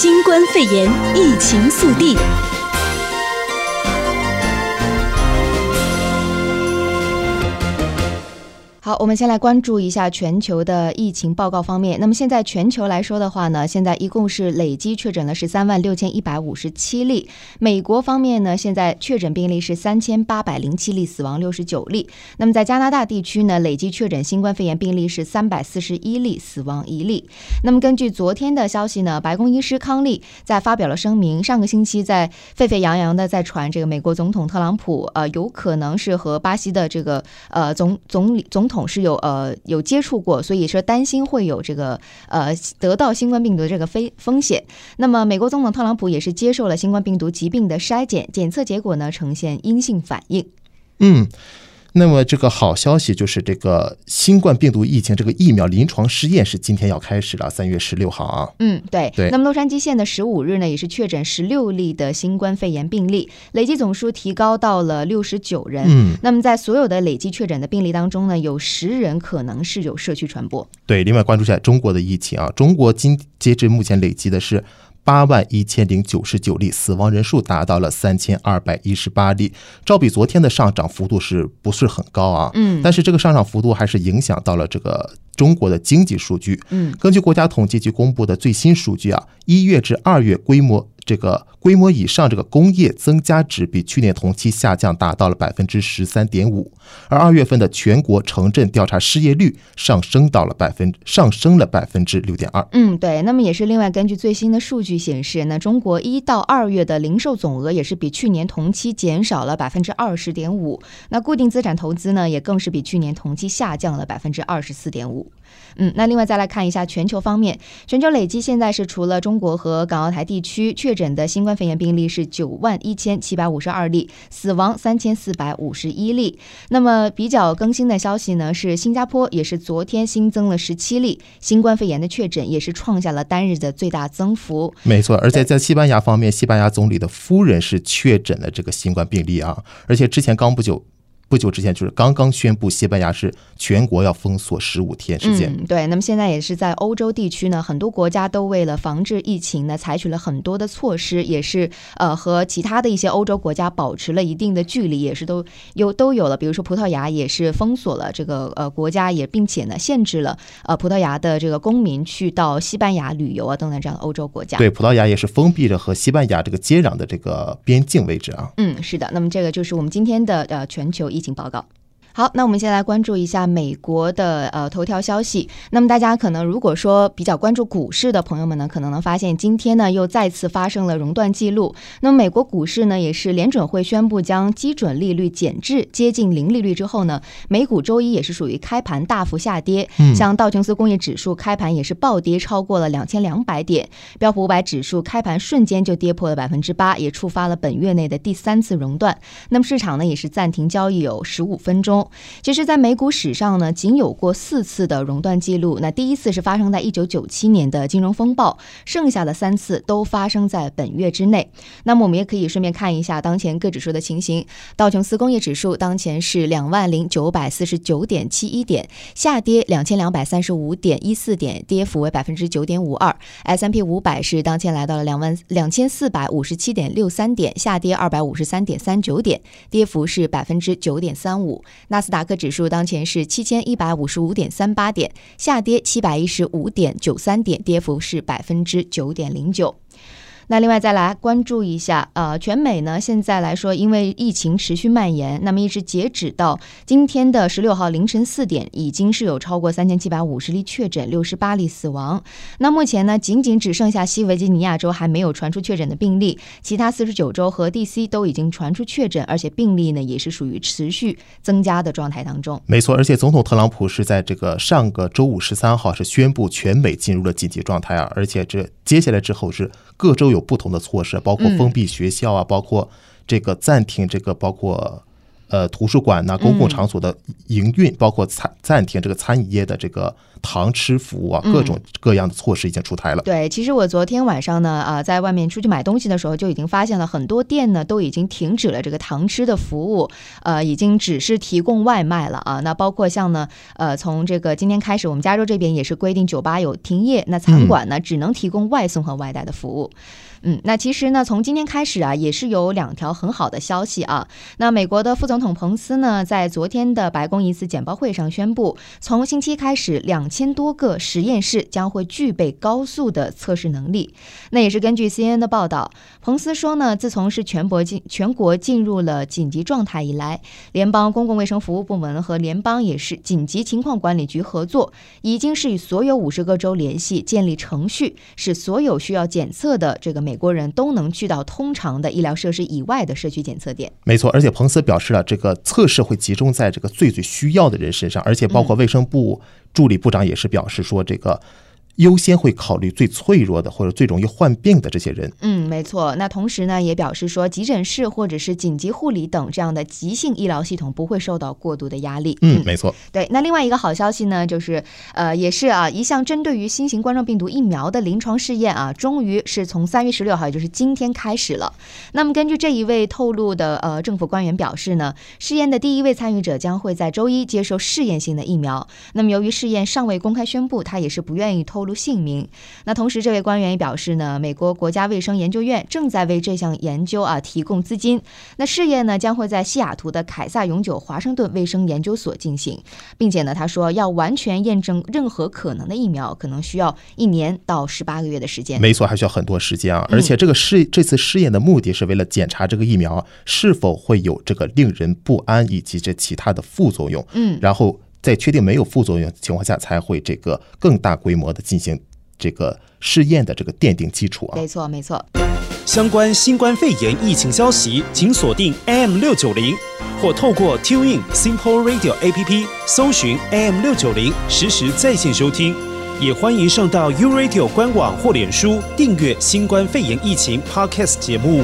新冠肺炎疫情速递。好，我们先来关注一下全球的疫情报告方面。那么现在全球来说的话呢，现在一共是累计确诊了十三万六千一百五十七例。美国方面呢，现在确诊病例是三千八百零七例，死亡六十九例。那么在加拿大地区呢，累计确诊新冠肺炎病例是三百四十一例，死亡一例。那么根据昨天的消息呢，白宫医师康利在发表了声明，上个星期在沸沸扬扬的在传这个美国总统特朗普呃有可能是和巴西的这个呃总总理总统。是有呃有接触过，所以说担心会有这个呃得到新冠病毒这个非风险。那么美国总统特朗普也是接受了新冠病毒疾病的筛检，检测结果呢呈现阴性反应。嗯。那么这个好消息就是，这个新冠病毒疫情这个疫苗临床试验是今天要开始了，三月十六号啊。嗯，对对。那么洛杉矶县的十五日呢，也是确诊十六例的新冠肺炎病例，累计总数提高到了六十九人。嗯。那么在所有的累计确诊的病例当中呢，有十人可能是有社区传播。对，另外关注一下中国的疫情啊，中国今截至目前累计的是。八万一千零九十九例，死亡人数达到了三千二百一十八例，照比昨天的上涨幅度是不是很高啊？嗯，但是这个上涨幅度还是影响到了这个中国的经济数据。嗯，根据国家统计局公布的最新数据啊，一月至二月规模。这个规模以上这个工业增加值比去年同期下降达到了百分之十三点五，而二月份的全国城镇调查失业率上升到了百分上升了百分之六点二。嗯，对。那么也是另外根据最新的数据显示，那中国一到二月的零售总额也是比去年同期减少了百分之二十点五。那固定资产投资呢，也更是比去年同期下降了百分之二十四点五。嗯，那另外再来看一下全球方面，全球累计现在是除了中国和港澳台地区确诊的新冠肺炎病例是九万一千七百五十二例，死亡三千四百五十一例。那么比较更新的消息呢，是新加坡也是昨天新增了十七例新冠肺炎的确诊，也是创下了单日的最大增幅。没错，而且在西班牙方面，西班牙总理的夫人是确诊了这个新冠病例啊，而且之前刚不久。不久之前，就是刚刚宣布，西班牙是全国要封锁十五天时间。嗯，对。那么现在也是在欧洲地区呢，很多国家都为了防治疫情呢，采取了很多的措施，也是呃和其他的一些欧洲国家保持了一定的距离，也是都有都有了。比如说葡萄牙也是封锁了这个呃国家，也并且呢限制了呃葡萄牙的这个公民去到西班牙旅游啊等等这样的欧洲国家。对，葡萄牙也是封闭着和西班牙这个接壤的这个边境位置啊。嗯，是的。那么这个就是我们今天的呃全球疫情报告。好，那我们先来关注一下美国的呃头条消息。那么大家可能如果说比较关注股市的朋友们呢，可能能发现今天呢又再次发生了熔断记录。那么美国股市呢也是联准会宣布将基准利率减至接近零利率之后呢，美股周一也是属于开盘大幅下跌。嗯，像道琼斯工业指数开盘也是暴跌超过了两千两百点，标普五百指数开盘瞬间就跌破了百分之八，也触发了本月内的第三次熔断。那么市场呢也是暂停交易有十五分钟。其实，在美股史上呢，仅有过四次的熔断记录。那第一次是发生在一九九七年的金融风暴，剩下的三次都发生在本月之内。那么，我们也可以顺便看一下当前各指数的情形。道琼斯工业指数当前是两万零九百四十九点七一点，下跌两千两百三十五点一四点，跌幅为百分之九点五二。S M P 五百是当前来到了两万两千四百五十七点六三点，下跌二百五十三点三九点，跌幅是百分之九点三五。纳斯达克指数当前是七千一百五十五点三八点，下跌七百一十五点九三点，跌幅是百分之九点零九。那另外再来关注一下，呃，全美呢现在来说，因为疫情持续蔓延，那么一直截止到今天的十六号凌晨四点，已经是有超过三千七百五十例确诊，六十八例死亡。那目前呢，仅仅只剩下西维吉尼亚州还没有传出确诊的病例，其他四十九州和 DC 都已经传出确诊，而且病例呢也是属于持续增加的状态当中。没错，而且总统特朗普是在这个上个周五十三号是宣布全美进入了紧急状态啊，而且这接下来之后是各州有。有不同的措施，包括封闭学校啊，包括这个暂停这个，包括呃图书馆呐、公共场所的营运，包括餐暂停这个餐饮业的这个堂吃服务啊，各种各样的措施已经出台了。嗯、对，其实我昨天晚上呢，啊、呃，在外面出去买东西的时候，就已经发现了很多店呢都已经停止了这个堂吃的服务，呃，已经只是提供外卖了啊。那包括像呢，呃，从这个今天开始，我们加州这边也是规定酒吧有停业，那餐馆呢只能提供外送和外带的服务。嗯，那其实呢，从今天开始啊，也是有两条很好的消息啊。那美国的副总统彭斯呢，在昨天的白宫一次简报会上宣布，从星期开始，两千多个实验室将会具备高速的测试能力。那也是根据 CNN 的报道，彭斯说呢，自从是全国进全国进入了紧急状态以来，联邦公共卫生服务部门和联邦也是紧急情况管理局合作，已经是与所有五十个州联系，建立程序，使所有需要检测的这个。美国人都能去到通常的医疗设施以外的社区检测点。没错，而且彭斯表示了，这个测试会集中在这个最最需要的人身上，而且包括卫生部助理部长也是表示说这个。优先会考虑最脆弱的或者最容易患病的这些人。嗯，没错。那同时呢，也表示说，急诊室或者是紧急护理等这样的急性医疗系统不会受到过度的压力。嗯，没错。对，那另外一个好消息呢，就是呃，也是啊，一项针对于新型冠状病毒疫苗的临床试验啊，终于是从三月十六号，也就是今天开始了。那么根据这一位透露的呃政府官员表示呢，试验的第一位参与者将会在周一接受试验性的疫苗。那么由于试验尚未公开宣布，他也是不愿意透露。姓名。那同时，这位官员也表示呢，美国国家卫生研究院正在为这项研究啊提供资金。那试验呢将会在西雅图的凯撒永久华盛顿卫生研究所进行，并且呢，他说要完全验证任何可能的疫苗，可能需要一年到十八个月的时间。没错，还需要很多时间啊！而且这个试这次试验的目的是为了检查这个疫苗是否会有这个令人不安以及这其他的副作用。嗯，然后。在确定没有副作用的情况下，才会这个更大规模的进行这个试验的这个奠定基础啊。没错，没错。相关新冠肺炎疫情消息，请锁定 AM 六九零，或透过 TuneIn Simple Radio APP 搜寻 AM 六九零，实时在线收听。也欢迎上到 U Radio 官网或脸书订阅新冠肺炎疫情 Podcast 节目。